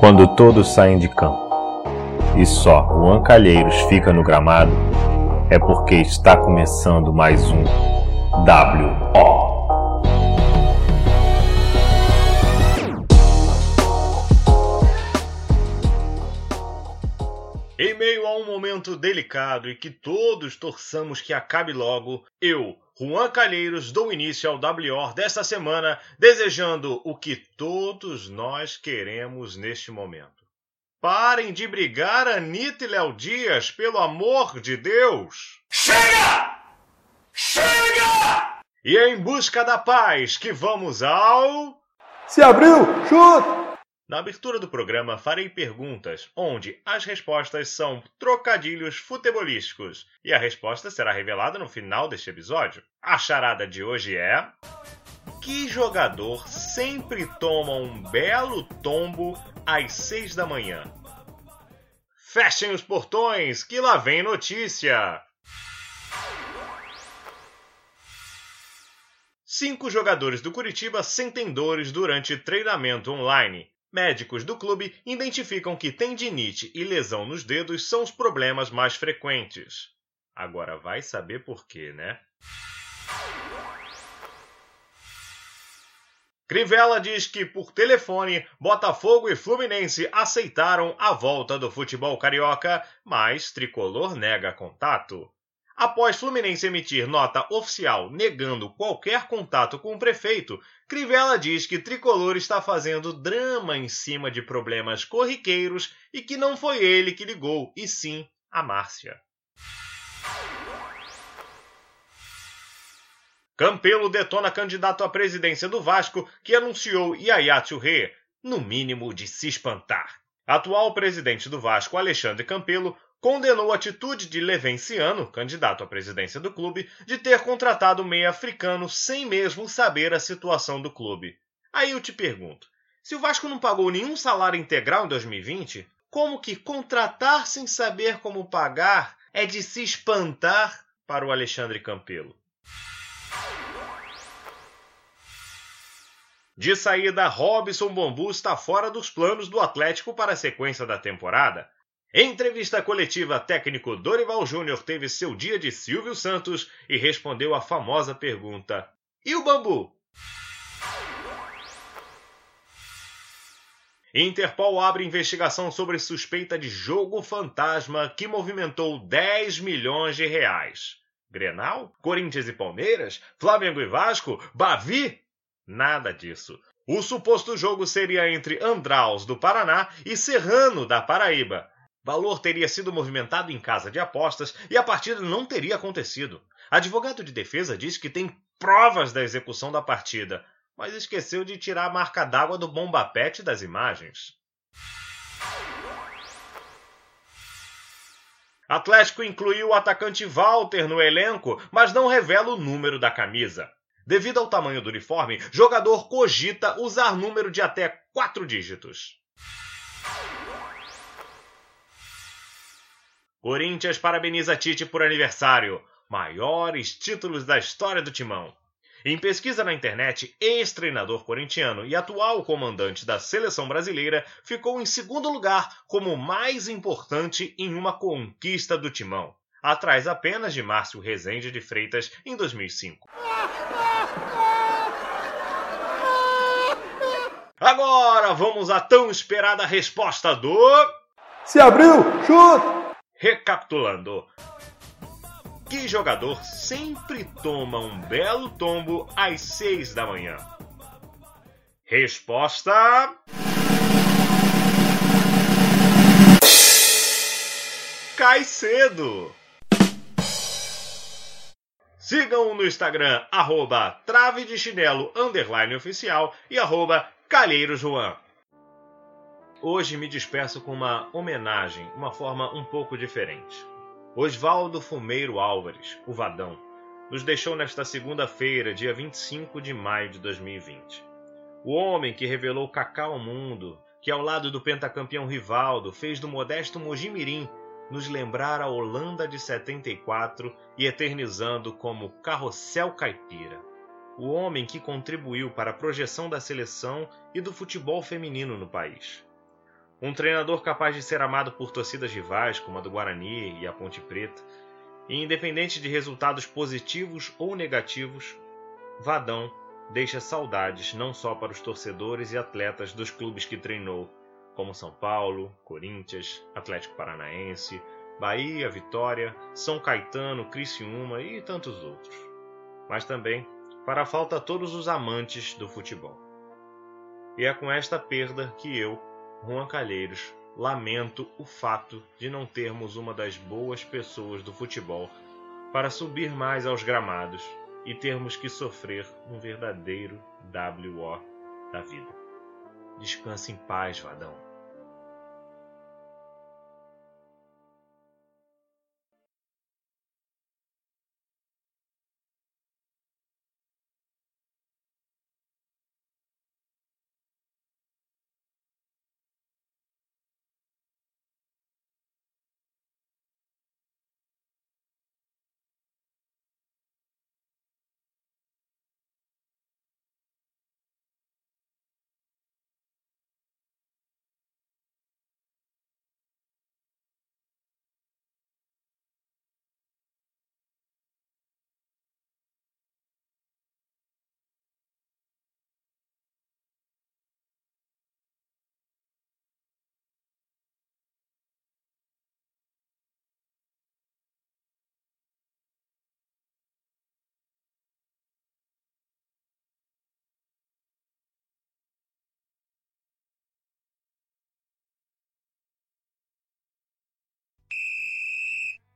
Quando todos saem de campo e só o Ancalheiros fica no gramado, é porque está começando mais um WO. Delicado e que todos torçamos que acabe logo, eu, Juan Calheiros, dou início ao WO desta semana, desejando o que todos nós queremos neste momento. Parem de brigar, Anitta e Léo Dias, pelo amor de Deus! Chega! Chega! E é em busca da paz que vamos ao. Se abriu, chuta! Na abertura do programa farei perguntas, onde as respostas são trocadilhos futebolísticos, e a resposta será revelada no final deste episódio. A charada de hoje é: Que jogador sempre toma um belo tombo às seis da manhã? Fechem os portões, que lá vem notícia! Cinco jogadores do Curitiba sentem dores durante treinamento online. Médicos do clube identificam que tendinite e lesão nos dedos são os problemas mais frequentes. Agora vai saber por quê, né? Crivella diz que, por telefone, Botafogo e Fluminense aceitaram a volta do futebol carioca, mas Tricolor nega contato. Após Fluminense emitir nota oficial negando qualquer contato com o prefeito, Crivella diz que Tricolor está fazendo drama em cima de problemas corriqueiros e que não foi ele que ligou, e sim a Márcia. Campelo detona candidato à presidência do Vasco que anunciou Yaya Touré, no mínimo de se espantar. Atual presidente do Vasco, Alexandre Campelo, condenou a atitude de Levenciano, candidato à presidência do clube, de ter contratado o meia africano sem mesmo saber a situação do clube. Aí eu te pergunto: se o Vasco não pagou nenhum salário integral em 2020, como que contratar sem saber como pagar é de se espantar para o Alexandre Campelo? De saída, Robson Bambu está fora dos planos do Atlético para a sequência da temporada. Entrevista coletiva, técnico Dorival Júnior teve seu dia de Silvio Santos e respondeu a famosa pergunta: E o bambu? Interpol abre investigação sobre suspeita de jogo fantasma que movimentou 10 milhões de reais. Grenal? Corinthians e Palmeiras? Flamengo e Vasco? Bavi? Nada disso. O suposto jogo seria entre Andraus, do Paraná, e Serrano, da Paraíba. Valor teria sido movimentado em casa de apostas e a partida não teria acontecido. Advogado de defesa diz que tem provas da execução da partida, mas esqueceu de tirar a marca d'água do bombapete das imagens. Atlético incluiu o atacante Walter no elenco, mas não revela o número da camisa. Devido ao tamanho do uniforme, jogador cogita usar número de até quatro dígitos. Corinthians parabeniza Tite por aniversário. Maiores títulos da história do Timão. Em pesquisa na internet, ex-treinador corintiano e atual comandante da seleção brasileira ficou em segundo lugar como mais importante em uma conquista do Timão, atrás apenas de Márcio Rezende de Freitas em 2005. Agora vamos à tão esperada resposta do. Se abriu, chuta! Recapitulando. Que jogador sempre toma um belo tombo às seis da manhã? Resposta. Cai cedo. Sigam no Instagram, arroba trave de chinelo, underline oficial e arroba calheiro. Hoje me despeço com uma homenagem, uma forma um pouco diferente. Oswaldo Fumeiro Álvares, o Vadão, nos deixou nesta segunda-feira, dia 25 de maio de 2020. O homem que revelou Kaká ao mundo, que ao lado do pentacampeão Rivaldo fez do modesto Mojimirim nos lembrar a Holanda de 74 e eternizando como Carrossel Caipira. O homem que contribuiu para a projeção da seleção e do futebol feminino no país Um treinador capaz de ser amado por torcidas rivais, como a do Guarani e a Ponte Preta, e independente de resultados positivos ou negativos, Vadão deixa saudades não só para os torcedores e atletas dos clubes que treinou, como São Paulo, Corinthians, Atlético Paranaense, Bahia, Vitória, São Caetano, Criciúma e tantos outros. Mas também para falta a todos os amantes do futebol. E é com esta perda que eu, Juan Calheiros, lamento o fato de não termos uma das boas pessoas do futebol para subir mais aos gramados e termos que sofrer um verdadeiro WO da vida. Descanse em paz, Vadão.